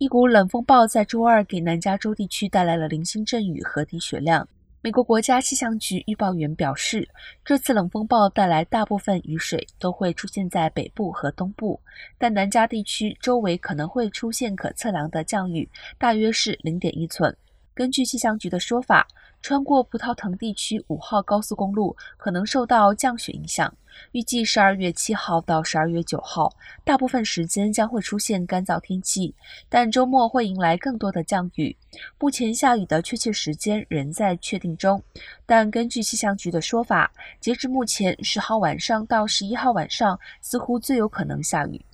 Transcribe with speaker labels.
Speaker 1: 一股冷风暴在周二给南加州地区带来了零星阵雨和低雪量。美国国家气象局预报员表示，这次冷风暴带来大部分雨水都会出现在北部和东部，但南加地区周围可能会出现可测量的降雨，大约是零点一寸。根据气象局的说法，穿过葡萄藤地区五号高速公路可能受到降雪影响。预计十二月七号到十二月九号，大部分时间将会出现干燥天气，但周末会迎来更多的降雨。目前下雨的确切时间仍在确定中，但根据气象局的说法，截至目前，十号晚上到十一号晚上似乎最有可能下雨。